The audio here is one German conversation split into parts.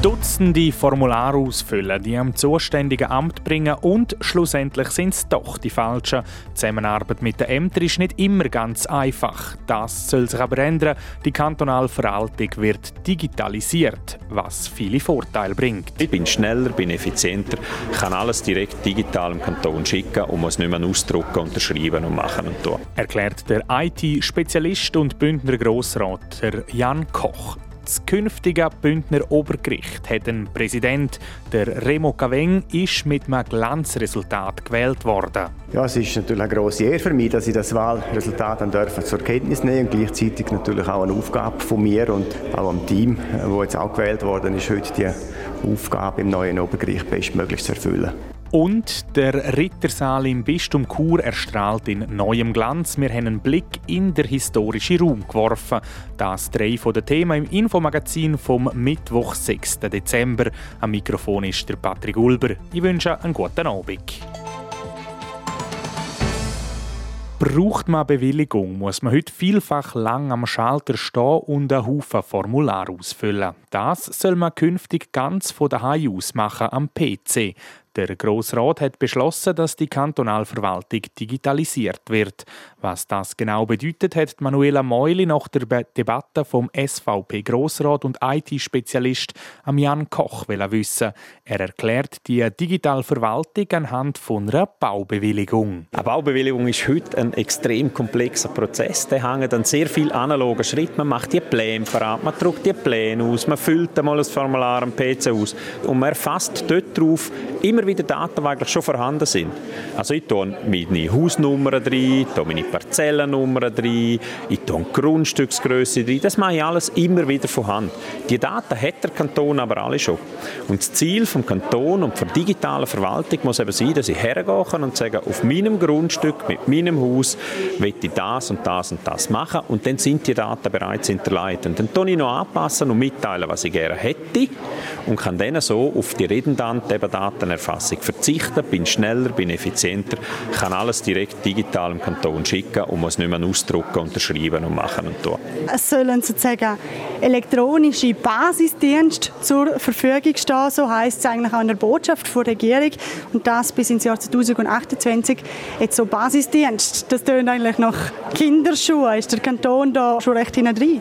Dutzende Formulare ausfüllen, die am zuständigen Amt bringen und schlussendlich sind es doch die falschen. Die Zusammenarbeit mit den Ämtern ist nicht immer ganz einfach. Das soll sich aber ändern. Die kantonale Verwaltung wird digitalisiert, was viele Vorteile bringt. Ich bin schneller, bin effizienter, kann alles direkt digital im Kanton schicken und muss nicht mehr ausdrucken, unterschreiben und machen und tun. Erklärt der IT-Spezialist und Bündner Grossrat Jan Koch. Das künftige Bündner Obergericht hat einen Präsident. Der Remo Caveng ist mit einem Glanzresultat gewählt worden. Ja, es ist natürlich eine grosse Ehre für mich, dass ich das Wahlresultat dürfen zur Kenntnis nehmen und gleichzeitig natürlich auch eine Aufgabe von mir und auch am Team, wo jetzt auch gewählt worden ist, heute die Aufgabe im neuen Obergericht bestmöglich zu erfüllen. Und der Rittersaal im Bistum Chur erstrahlt in neuem Glanz. Wir haben einen Blick in den historischen Raum geworfen. Das drei von den Themen im Infomagazin vom Mittwoch, 6. Dezember. Am Mikrofon ist der Patrick Ulber. Ich wünsche einen guten Abend. Braucht man Bewilligung, muss man heute vielfach lang am Schalter stehen und einen Haufen Formular ausfüllen. Das soll man künftig ganz von daheim aus machen am PC. Der Grossrat hat beschlossen, dass die Kantonalverwaltung digitalisiert wird. Was das genau bedeutet, hat Manuela Meuli nach der Debatte vom SVP-Grossrat und IT-Spezialist Jan Koch wissen. Er erklärt die Digitalverwaltung anhand von einer Baubewilligung. Eine Baubewilligung ist heute ein extrem komplexer Prozess. Der hängt an sehr vielen analogen Schritten. Man macht die Pläne parat, man druckt die Pläne aus, man füllt einmal das Formular am PC aus und man erfasst dort drauf immer wieder Daten, die eigentlich schon vorhanden sind. Also ich tue meine Hausnummer rein, tue meine Parzellennummer rein, ich tue Grundstücksgröße rein. Das mache ich alles immer wieder von Hand. Die Daten hat der Kanton aber alle schon. Und das Ziel vom Kanton und der digitalen Verwaltung muss eben sein, dass ich hergehen und sage, auf meinem Grundstück, mit meinem Haus, will ich das und das und das machen. Und dann sind die Daten bereits hinterlegt. Und dann tue ich noch anpassen und mitteilen, was ich gerne hätte und kann dann so auf die redundante Datenerfassung verzichten, bin schneller, bin effizienter, kann alles direkt digital im Kanton schicken und muss nicht mehr ausdrucken, unterschreiben und machen und tun. Es sollen sozusagen elektronische Basisdienste zur Verfügung stehen, so heißt es eigentlich auch in der Botschaft der Regierung und das bis ins Jahr 2028. Jetzt so Basisdienst, das tönt eigentlich nach Kinderschuhen. Ist der Kanton da schon recht hinein drin?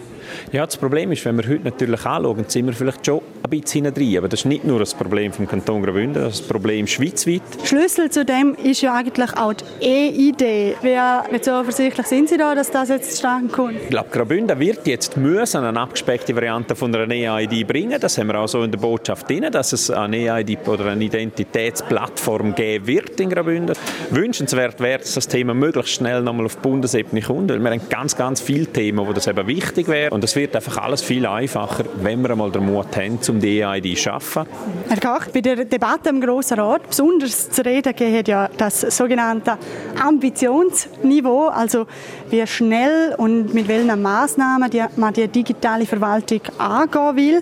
Ja, das Problem ist, wenn wir heute natürlich anschauen, sind wir vielleicht schon ein bisschen hinein Aber das ist nicht nur das Problem vom Kanton Graubünden, das ist das Problem schweizweit. Schlüssel zu dem ist ja eigentlich auch die E-Idee. Wie zuversichtlich sind Sie da, dass das jetzt zustande kommt? Ich glaube, Graubünden wird jetzt müssen eine abgespeckte Variante von einer E-ID bringen. Das haben wir auch so in der Botschaft drin, dass es eine E-ID oder eine Identitätsplattform geben wird in Graubünden. Wünschenswert wäre, dass das Thema möglichst schnell nochmal auf Bundesebene kommt, weil wir haben ganz, ganz viele Themen, wo das eben wichtig wäre. Und es wird einfach alles viel einfacher, wenn wir einmal den Mut haben, die EID schaffen. Herr Koch, bei der Debatte im Grossen Rat besonders zu reden geht ja das sogenannte Ambitionsniveau, also wie schnell und mit welchen Maßnahmen man die digitale Verwaltung angehen will.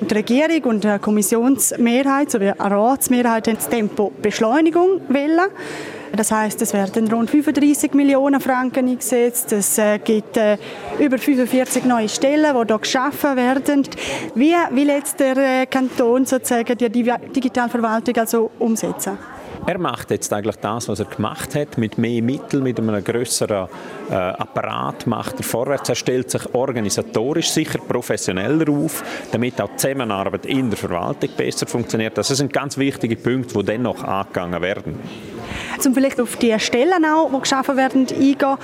Die Regierung und die Kommissionsmehrheit sowie die Ratsmehrheit haben das Tempo Beschleunigung wollen. Das heißt, es werden rund 35 Millionen Franken eingesetzt. Es äh, gibt äh, über 45 neue Stellen, die hier geschaffen werden. Wie will jetzt der äh, Kanton sozusagen die Digitalverwaltung also umsetzen? Er macht jetzt eigentlich das, was er gemacht hat, mit mehr Mitteln, mit einem größeren äh, Apparat macht er vorwärts. Er stellt sich organisatorisch sicher professioneller auf, damit auch die Zusammenarbeit in der Verwaltung besser funktioniert. Das sind ganz wichtige Punkte, die dennoch angegangen werden um vielleicht auf die Stellen auch, die geschaffen werden, eingehen.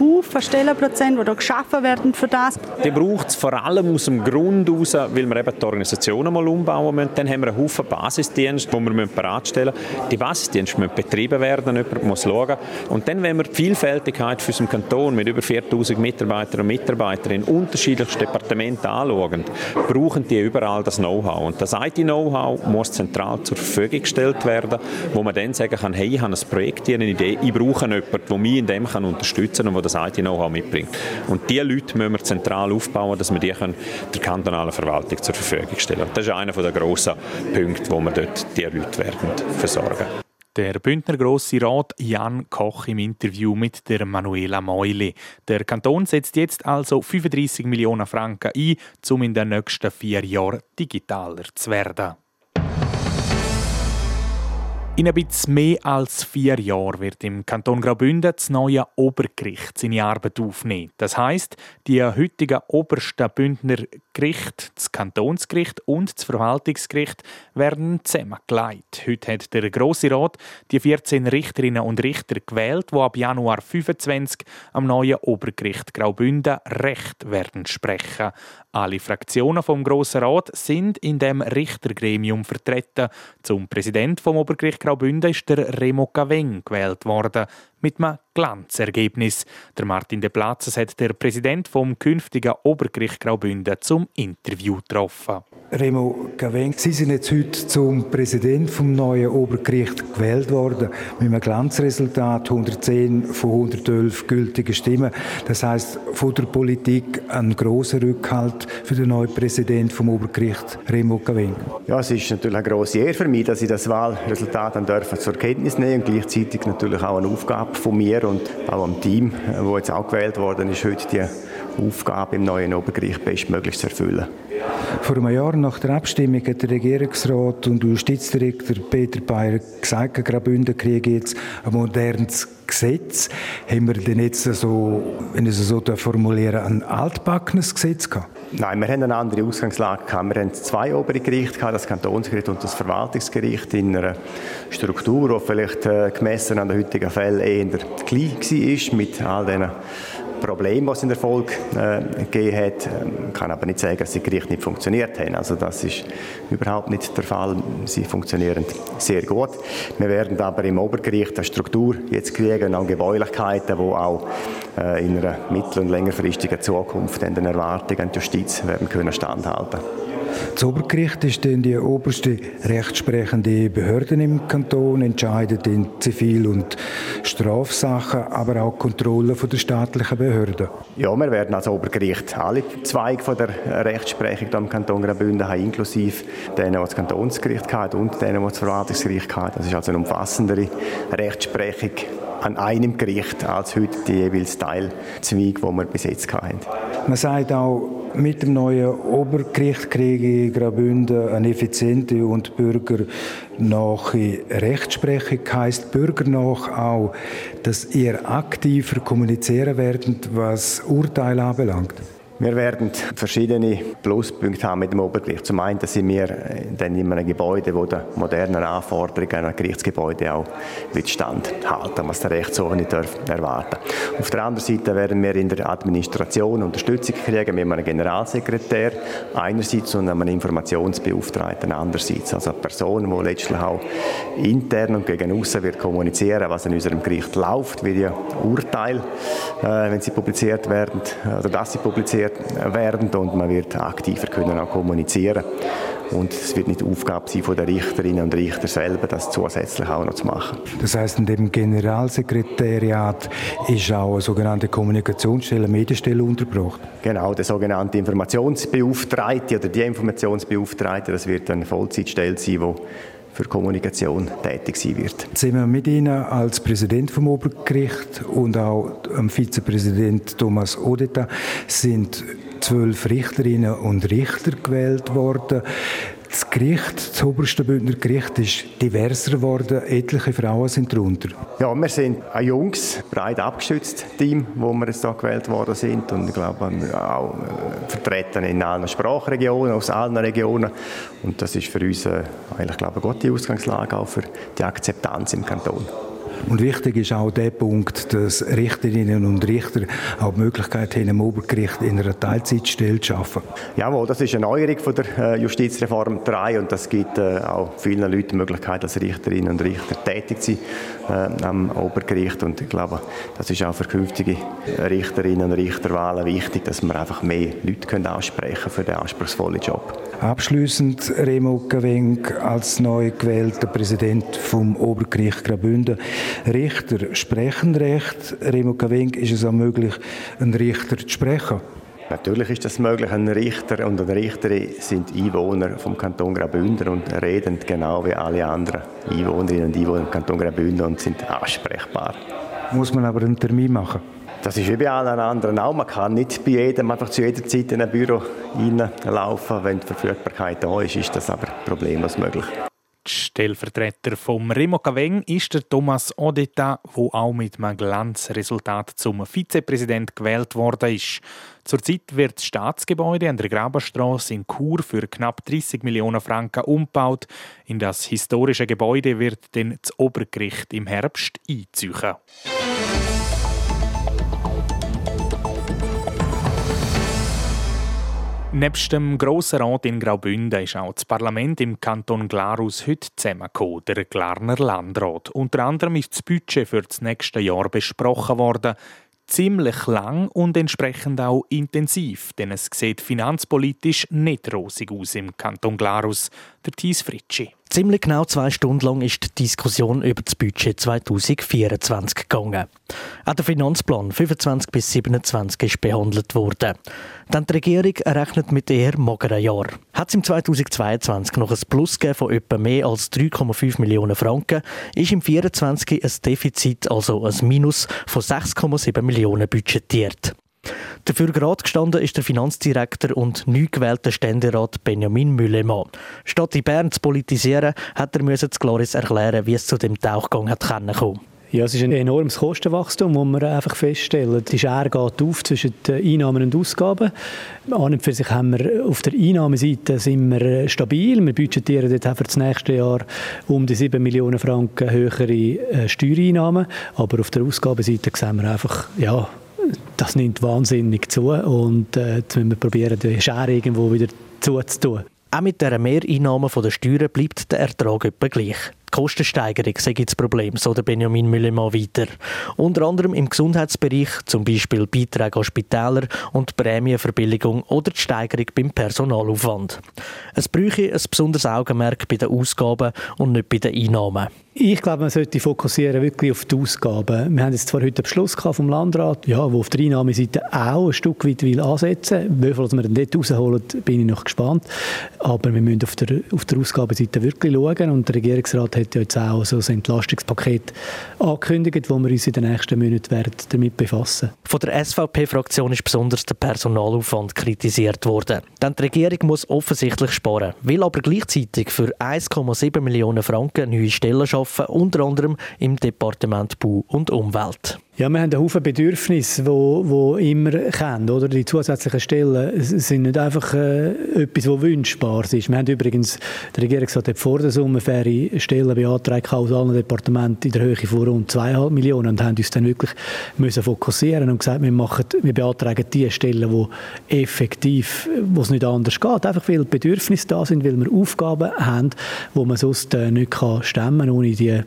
Haufen Stellenprozent, die hier geschaffen werden für das. Die braucht es vor allem aus dem Grund heraus, weil wir eben die Organisation mal umbauen müssen. Dann haben wir einen Haufen Basisdienste, die wir bereitstellen müssen. Die Basisdienste müssen betrieben werden, jemand muss schauen. Und dann, wenn wir die Vielfältigkeit für unseren Kanton mit über 4000 Mitarbeitern und Mitarbeitern in unterschiedlichsten Departementen anschauen, brauchen die überall das Know-how. Und das IT-Know-how muss zentral zur Verfügung gestellt werden, wo man dann sagen kann, hey, ich habe ein Projekt, eine Idee, ich brauche jemanden, der mich in dem kann unterstützen kann und der das IT-Know-how mitbringt. Und diese Leute müssen wir zentral aufbauen, dass wir die können der kantonalen Verwaltung zur Verfügung stellen. Das ist einer der grossen Punkte, wo wir dort diese Leute werden versorgen. Der Bündner Grosse Rat Jan Koch im Interview mit der Manuela Meuli. Der Kanton setzt jetzt also 35 Millionen Franken ein, um in den nächsten vier Jahren digitaler zu werden. In ein bisschen mehr als vier Jahren wird im Kanton Graubünden das neue Obergericht seine Arbeit aufnehmen. Das heißt, die heutigen obersten Bündner Gericht, das Kantonsgericht und das Verwaltungsgericht werden zusammengelegt. Heute hat der Grosse Rat die 14 Richterinnen und Richter gewählt, die ab Januar 25 am neuen Obergericht Graubünden Recht werden sprechen. Alle Fraktionen vom Grossen Rat sind in dem Richtergremium vertreten. Zum Präsident vom Obergericht Graubünden ist der Remo Caveng gewählt worden mit einem Glanzergebnis. Der Martin de Platzes hat der Präsident vom künftigen Obergericht Graubünden zum Interview getroffen. Remo Caveng, Sie sind jetzt heute zum Präsident vom neuen Obergericht gewählt worden mit einem Glanzresultat 110 von 112 gültigen Stimmen. Das heißt von der Politik ein großer Rückhalt für den neuen Präsident vom Obergericht Remo Caveng. Ja, es ist natürlich eine große Ehre für mich, dass ich das Wahlresultat dann dürfen zur Kenntnis nehmen und gleichzeitig natürlich auch eine Aufgabe von mir und auch am Team, wo jetzt auch gewählt worden ist, heute die Aufgabe im neuen Obergericht bestmöglich zu erfüllen. Vor einem Jahr nach der Abstimmung hat der Regierungsrat und Justizdirektor Peter Bayer gesagt, Graubünden kriege jetzt ein modernes Gesetz. Haben wir denn jetzt so, wenn ich es so formulieren ein altbackenes Gesetz gehabt? Nein, wir haben eine andere Ausgangslage gehabt. Wir haben zwei obere Gerichte gehabt, das Kantonsgericht und das Verwaltungsgericht in einer Struktur, die vielleicht äh, gemessen an den heutigen Fällen eher klein war, mit all diesen Problem, was in der Folge äh, gegeben hat. Ich kann aber nicht sagen, dass die Gerichte nicht funktioniert haben. Also das ist überhaupt nicht der Fall. Sie funktionieren sehr gut. Wir werden aber im Obergericht eine Struktur jetzt kriegen an Gebäulichkeiten, die auch äh, in einer mittel- und längerfristigen Zukunft an den Erwartungen der Justiz werden können standhalten können. Das Obergericht ist dann die oberste rechtsprechende Behörde im Kanton, entscheidet in Zivil- und Strafsachen, aber auch Kontrolle der staatlichen Behörden. Ja, wir werden als Obergericht alle Zweige von der Rechtsprechung im Kanton Graubünden haben, inklusive denen, die das Kantonsgericht hat und denen, die das Verwaltungsgericht hat. Das ist also eine umfassendere Rechtsprechung an einem Gericht als heute die jeweils Teilzweige, die wir bis jetzt hatten. Man sagt auch, mit dem neuen Obergericht kriege Graubünden eine effiziente und bürgernahe Rechtsprechung. Heißt bürgernach auch, dass ihr aktiver kommunizieren werdet, was Urteile anbelangt? Wir werden verschiedene Pluspunkte haben mit dem Obergericht. Zum einen sind wir dann in einem Gebäude, wo die modernen Anforderungen an ein Gerichtsgebäude auch wird standhalten, was der Rechtsordnung nicht erwarten Auf der anderen Seite werden wir in der Administration Unterstützung kriegen mit einem Generalsekretär einerseits und einem Informationsbeauftragten andererseits. Also eine Person, die letztlich auch intern und gegen außen wird kommunizieren, was in unserem Gericht läuft, wie die Urteile, äh, wenn sie publiziert werden, oder dass sie publiziert werden und man wird aktiver können auch kommunizieren und es wird nicht Aufgabe sein von der Richterinnen und Richter selber, das zusätzlich auch noch zu machen. Das heißt, in dem Generalsekretariat ist auch eine sogenannte Kommunikationsstelle, Medienstelle untergebracht? Genau, der sogenannte Informationsbeauftragte oder die Informationsbeauftragte, das wird eine Vollzeitstelle sein, die für Kommunikation tätig sein wird. Zusammen mit Ihnen als Präsident vom Obergericht und auch am Vizepräsident Thomas Odeta sind zwölf Richterinnen und Richter gewählt worden. Das Gericht, das oberste Bündner Gericht, ist diverser geworden. Etliche Frauen sind darunter. Ja, wir sind ein junges, breit abgeschütztes Team, wo wir jetzt hier gewählt worden sind. Und ich glaube, auch äh, vertreten in allen Sprachregionen, aus allen Regionen. Und das ist für uns äh, eigentlich, glaube ich, eine gute Ausgangslage auch für die Akzeptanz im Kanton. Und wichtig ist auch der Punkt, dass Richterinnen und Richter auch die Möglichkeit haben, im Obergericht in einer Teilzeitstelle zu arbeiten. Jawohl, das ist eine Neuerung von der äh, Justizreform 3 und das gibt äh, auch vielen Leuten die Möglichkeit, als Richterinnen und Richter tätig zu sein. Äh, am Obergericht. Und ich glaube, das ist auch für künftige Richterinnen und Richterwahlen wichtig, dass wir einfach mehr Leute können ansprechen für den anspruchsvollen Job. Abschließend Remo Gawenk als neu gewählter Präsident vom Obergericht Graubünden. Richter sprechen Recht. Remo Gawenk ist es auch möglich, einen Richter zu sprechen? Natürlich ist das möglich. Ein Richter und eine Richterin sind Einwohner vom Kanton Graubünden und reden genau wie alle anderen Einwohnerinnen und Einwohner im Kanton Graubünden und sind ansprechbar. Muss man aber einen Termin machen? Das ist wie bei allen anderen auch. Man kann nicht bei jedem einfach zu jeder Zeit in ein Büro reinlaufen. Wenn die Verfügbarkeit da ist, ist das aber problemlos möglich. Stellvertreter vom Remo Caveng ist der Thomas Odeta, wo auch mit einem Glanzresultat zum Vizepräsident gewählt worden ist. Zurzeit wird das Staatsgebäude an der Graberstraße in Chur für knapp 30 Millionen Franken umgebaut. In das historische Gebäude wird dann das Obergericht im Herbst einziehen. Nebst dem Grossen Rat in Graubünden ist auch das Parlament im Kanton Glarus heute zusammengekommen, der Glarner Landrat. Unter anderem ist das Budget für das nächste Jahr besprochen worden. Ziemlich lang und entsprechend auch intensiv, denn es sieht finanzpolitisch nicht rosig aus im Kanton Glarus. Der Thies Fritschi. Ziemlich genau zwei Stunden lang ist die Diskussion über das Budget 2024 gegangen. Auch der Finanzplan 25 bis 27 ist behandelt worden. Dann die Regierung errechnet mit eher mageren Jahr. Hat es im 2022 noch ein Plus von etwa mehr als 3,5 Millionen Franken, ist im 2024 ein Defizit, also ein Minus von 6,7 Millionen budgetiert. Dafür gerade gestanden ist der Finanzdirektor und neu gewählte Ständerat Benjamin Müllemann. Statt in Bern zu politisieren, hat er müssen zu Gloris erklären, wie es zu dem Tauchgang hat kommen ja, es ist ein enormes Kostenwachstum, das wir einfach feststellen. Die Schere geht auf zwischen den Einnahmen und Ausgaben. An und für sich haben wir auf der Einnahmeseite sind wir stabil. Wir budgetieren dort für das nächste Jahr um die 7 Millionen Franken höhere äh, Steuereinnahmen. Aber auf der Ausgabenseite sehen wir einfach, ja, das nimmt wahnsinnig zu und äh, jetzt müssen wir probieren, die Schere irgendwo wieder zuzutun. Auch mit dieser Mehreinnahmen von der Steuern bleibt der Ertrag etwa gleich. Kostensteigerung sei das Problem, so der Benjamin Müllemann weiter. Unter anderem im Gesundheitsbereich, zum Beispiel Beiträge an Spitäler und Prämienverbilligung oder die Steigerung beim Personalaufwand. Es bräuchte ein besonderes Augenmerk bei den Ausgaben und nicht bei den Einnahmen. Ich glaube, man sollte fokussieren wirklich auf die Ausgaben. Wir haben jetzt zwar heute einen Beschluss vom Landrat, ja, wo auf der Einnahmeseite auch ein Stück weit will ansetzen will. Wie viel wir dort rausholen, bin ich noch gespannt. Aber wir müssen auf der, auf der Ausgabenseite wirklich schauen. Und der Regierungsrat hat ja jetzt auch so ein Entlastungspaket angekündigt, wo wir uns in den nächsten Monaten werden damit befassen Von der SVP-Fraktion ist besonders der Personalaufwand kritisiert worden. Denn die Regierung muss offensichtlich sparen, will aber gleichzeitig für 1,7 Millionen Franken neue Stellen schaffen unter anderem im Departement Bau und Umwelt. Ja, wir haben einen Haufen Bedürfnisse, wo, wo immer kommen, oder? Die zusätzlichen Stellen sind nicht einfach äh, etwas, was wünschbar ist. Wir haben übrigens, der Regierungsrat hat vor der Sommer faire Stellen beantragt aus allen Departementen in der Höhe von rund 2,5 Millionen und haben uns dann wirklich müssen fokussieren und gesagt, wir, machen, wir beantragen die Stellen, die effektiv, wo es nicht anders geht, einfach weil Bedürfnisse da sind, weil wir Aufgaben haben, wo man sonst äh, nicht kann stemmen ohne die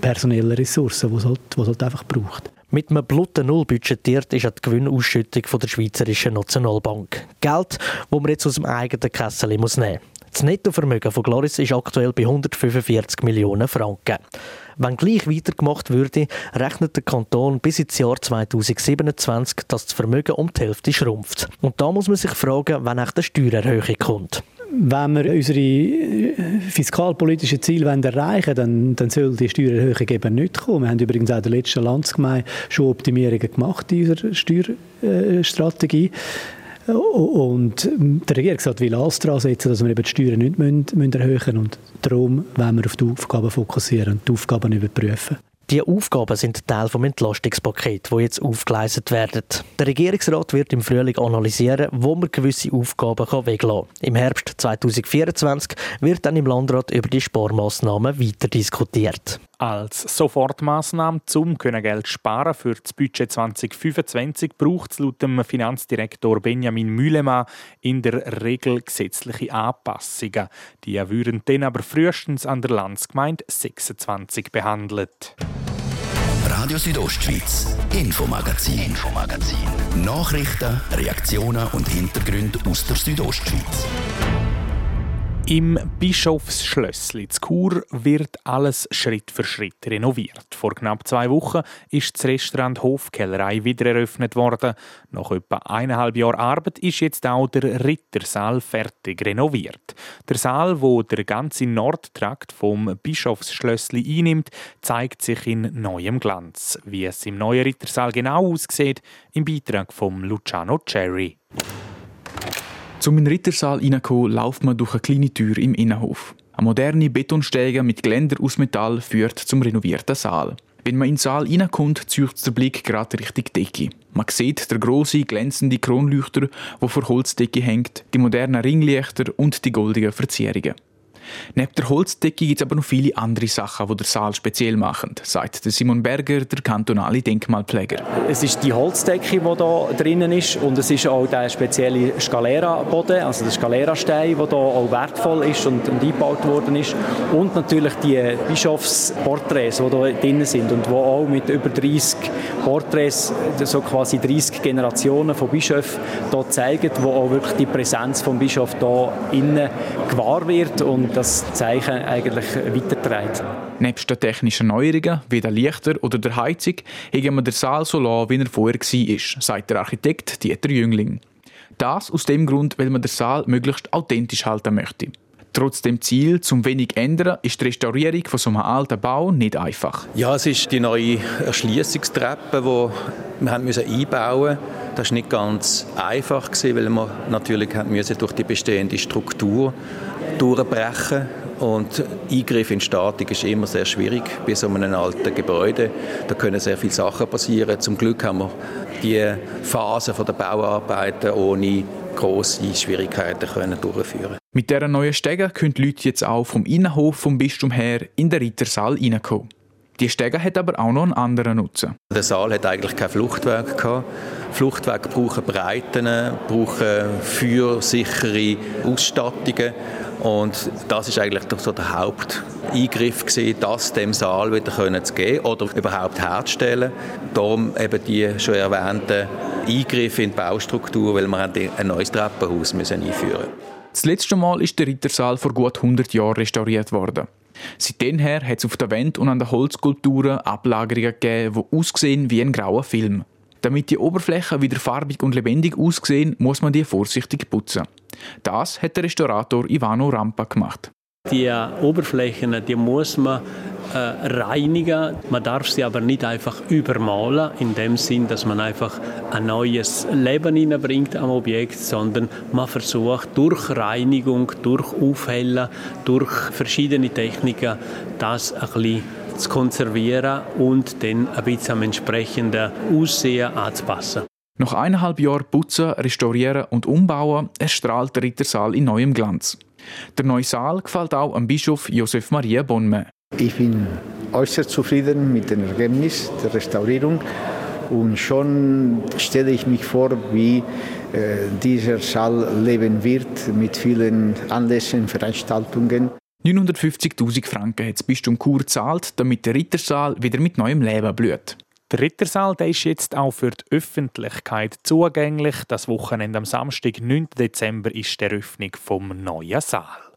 personellen Ressourcen, die es halt, die es halt einfach braucht. Mit einem bluten Null budgetiert ist die Gewinnausschüttung von der Schweizerischen Nationalbank. Geld, das man jetzt aus dem eigenen Kessel nehmen muss. Das Nettovermögen von Gloris ist aktuell bei 145 Millionen Franken. Wenn gleich weitergemacht würde, rechnet der Kanton bis ins Jahr 2027, dass das Vermögen um die Hälfte schrumpft. Und da muss man sich fragen, wann echt eine Steuererhöhung kommt wenn wir unsere äh, fiskalpolitischen Ziele erreichen wollen, dann, dann soll die Steuererhöhung eben nicht kommen. Wir haben übrigens auch in der letzten Landsgemeinde schon Optimierungen gemacht in unserer Steuerstrategie. Und der Regierungsrat will alles daran setzen, dass wir eben die Steuern nicht erhöhen müssen. Und darum wollen wir auf die Aufgaben fokussieren und die Aufgaben überprüfen. Die Aufgaben sind Teil vom Entlastungspaket, wo jetzt aufgeleistet werden. Der Regierungsrat wird im Frühling analysieren, wo man gewisse Aufgaben weglassen kann. Im Herbst 2024 wird dann im Landrat über die Sparmaßnahmen weiter diskutiert. Als Sofortmaßnahme zum Geld sparen für das Budget 2025 braucht es laut dem Finanzdirektor Benjamin Mühlemann in der Regel gesetzliche Anpassungen. Die würden dann aber frühestens an der Landsgemeinde 26 behandelt. Radio Südostschweiz, Infomagazin, Infomagazin. Nachrichten, Reaktionen und Hintergründe aus der Südostschweiz. Im Bischofsschlössli zu Chur wird alles Schritt für Schritt renoviert. Vor knapp zwei Wochen ist das Restaurant Hofkellerei wieder eröffnet worden. Nach etwa eineinhalb Jahren Arbeit ist jetzt auch der Rittersaal fertig renoviert. Der Saal, wo der ganze Nordtrakt vom Bischofsschlössli einnimmt, zeigt sich in neuem Glanz. Wie es im neuen Rittersaal genau aussieht, im Beitrag von Luciano Cherry. Zum in den Rittersaal hineinkommen, läuft man durch eine kleine Tür im Innenhof. Eine moderne Betonstege mit Geländer aus Metall führt zum renovierten Saal. Wenn man in den Saal hineinkommt, zieht der Blick gerade Richtung Decke. Man sieht der große glänzende Kronleuchter, wo vor Holzdecke hängt, die modernen Ringlichter und die goldigen Verzierungen. Neben der Holzdecke gibt es aber noch viele andere Sachen, die den Saal speziell machen, sagt Simon Berger, der kantonale Denkmalpfleger. Es ist die Holzdecke, die hier drinnen ist und es ist auch der spezielle Scalera-Boden, also der Scalera-Stein, der hier auch wertvoll ist und, eingebaut worden ist und natürlich die Bischofsporträts, die hier drinnen sind und die auch mit über 30 Porträts, so quasi 30 Generationen von Bischöfen hier zeigen, wo auch wirklich die Präsenz des Bischofs hier innen gewahr wird und das Zeichen eigentlich weiterträgt. Nebst den technischen Neuerungen wie der Lichter oder der Heizung haben wir den Saal so lassen, wie er vorher war, sagt der Architekt Dieter Jüngling. Das aus dem Grund, weil man den Saal möglichst authentisch halten möchte. Trotz dem Ziel, zum wenig ändern, ist die Restaurierung von so einem alten Bau nicht einfach. Ja, es ist die neue Erschließungstreppe, die wir haben müssen einbauen mussten. Das war nicht ganz einfach, weil wir natürlich durch die bestehende Struktur durchbrechen und Eingriff in Statik ist immer sehr schwierig bei so einem alten Gebäude. Da können sehr viele Sachen passieren. Zum Glück haben wir die Phase der Bauarbeiten ohne große Schwierigkeiten können durchführen. Mit dieser neuen Stege können die Leute jetzt auch vom Innenhof vom Bistum her in den Rittersaal reinkommen. Die Stege hat aber auch noch einen anderen Nutzen. Der Saal hat eigentlich kein Fluchtwerk gehabt. Fluchtwege brauchen Breiten, brauchen feuersichere Ausstattungen und das ist eigentlich so der Haupteingriff gewesen, das dem Saal wieder können zu geben oder überhaupt herzustellen. Darum eben die schon erwähnten Eingriffe in die Baustruktur, weil wir ein neues Treppenhaus müssen einführen Das letzte Mal ist der Rittersaal vor gut 100 Jahren restauriert worden. Seitdem hat es auf der Wand und an den Holzskulpturen Ablagerungen gegeben, die aussehen wie ein grauer Film. Damit die Oberflächen wieder farbig und lebendig aussehen, muss man die vorsichtig putzen. Das hat der Restaurator Ivano Rampa gemacht. Die Oberflächen, die muss man äh, reinigen. Man darf sie aber nicht einfach übermalen, in dem Sinn, dass man einfach ein neues Leben hineinbringt am Objekt, sondern man versucht durch Reinigung, durch Aufhellen, durch verschiedene Techniken das ein bisschen zu konservieren und dann ein bisschen am entsprechenden Aussehen anzupassen. Nach eineinhalb Jahren Putzen, Restaurieren und Umbauen erstrahlt der Rittersaal in neuem Glanz. Der neue Saal gefällt auch am Bischof Josef Maria Bonme. Ich bin äußerst zufrieden mit dem Ergebnis der Restaurierung und schon stelle ich mich vor, wie äh, dieser Saal leben wird mit vielen Anlässen, Veranstaltungen. 950.000 Franken hat das Bistum Chur gezahlt, damit der Rittersaal wieder mit neuem Leben blüht. Der Rittersaal der ist jetzt auch für die Öffentlichkeit zugänglich. Das Wochenende am Samstag, 9. Dezember, ist die Eröffnung vom neuen Saal.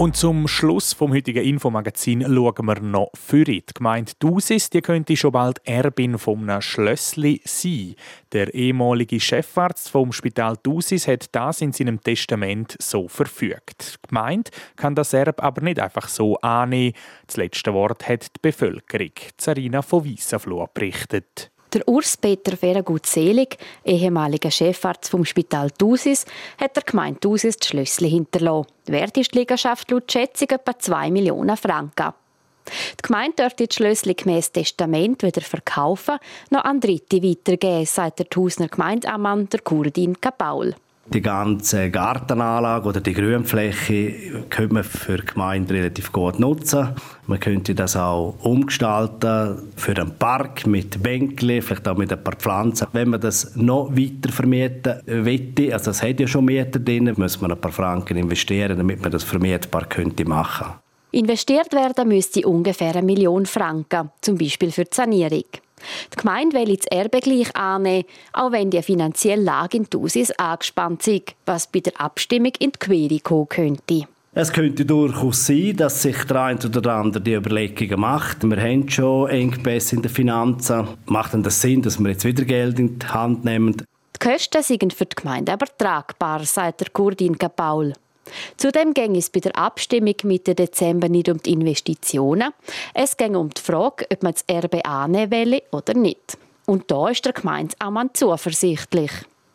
Und zum Schluss vom heutigen Infomagazin schauen wir noch für Die Gemeinde Dusis die könnte schon bald Erbin vom Schlössli sein. Der ehemalige Chefarzt vom Spital Dusis hat das in seinem Testament so verfügt. Die Gemeinde kann das Erb aber nicht einfach so annehmen. Das letzte Wort hat die Bevölkerung. Zarina von Wiesenfloh berichtet. Der Urs-Peter Feragut-Selig, ehemaliger Chefarzt vom Spital Thusis, hat der Gemeinde Thusis die Schlössli hinterlassen. Wert ist die Liegenschaft laut Schätzung etwa 2 Millionen Franken. Die Gemeinde dürfte die Schlössli gemäß Testament wieder verkaufen, noch an Dritte weitergeben, sagt der Thusner Gemeindeammann, der Kurdin Kapaul. Die ganze Gartenanlage oder die Grünfläche könnte man für die Gemeinde relativ gut nutzen. Man könnte das auch umgestalten für einen Park mit Bänkchen, vielleicht auch mit ein paar Pflanzen. Wenn man das noch weiter vermieten möchte, also das hat ja schon Mieter drin, muss man ein paar Franken investieren, damit man das vermietbar könnte machen. Investiert werden müsste ungefähr eine Million Franken, zum Beispiel für die Sanierung. Die Gemeinde will das Erbe gleich annehmen, auch wenn die finanzielle Lage in Thusis angespannt ist, was bei der Abstimmung in die Quere kommen könnte. Es könnte durchaus sein, dass sich der eine oder andere die Überlegungen macht. Wir haben schon Engpässe in den Finanzen. Macht denn das Sinn, dass wir jetzt wieder Geld in die Hand nehmen? Die Kosten sind für die Gemeinde aber tragbar, sagt der Kurdin Paul. Zudem ging es bei der Abstimmung Mitte Dezember nicht um die Investitionen. Es ging um die Frage, ob man das Erbe annehmen will oder nicht. Und da ist der Gemeindeammann zuversichtlich.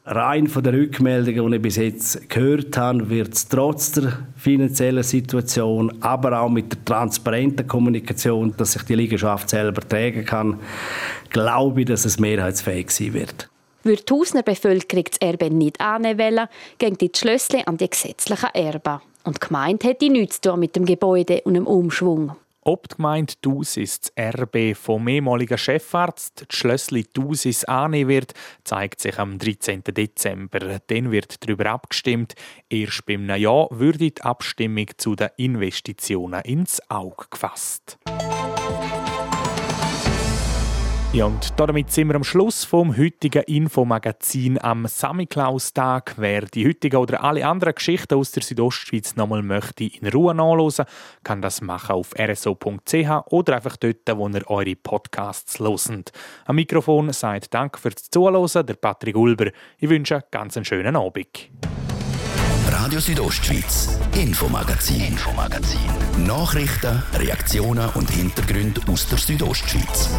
Rein von den Rückmeldungen, die ich bis jetzt gehört habe, wird es trotz der finanziellen Situation, aber auch mit der transparenten Kommunikation, dass sich die Liegenschaft selber tragen kann, glaube ich, dass es mehrheitsfähig sein wird. Würde die Hausner Bevölkerung das Erbe nicht annehmen wollen, gehen die Schlössli an die gesetzlichen Erben. Und die Gemeinde hätte nichts zu tun mit dem Gebäude und dem Umschwung. Ob die Gemeinde Thusis das Erbe vom ehemaligen Chefarzt, Schlössli Thusis, annehmen wird, zeigt sich am 13. Dezember. Dann wird darüber abgestimmt. Erst beim Ja würde die Abstimmung zu den Investitionen ins Auge gefasst. Ja, und damit sind wir am Schluss vom heutigen Infomagazin am Samichlaus-Tag. Wer die heutige oder alle anderen Geschichten aus der Südostschweiz nochmal möchte in Ruhe nachlesen, kann das machen auf rso.ch oder einfach dort, wo ihr eure Podcasts loset. Am Mikrofon sagt Dank fürs Zuhören, der Patrick Ulber. Ich wünsche einen ganz schönen Abend. Radio Südostschweiz, Infomagazin, Infomagazin. Nachrichten, Reaktionen und Hintergründe aus der Südostschweiz.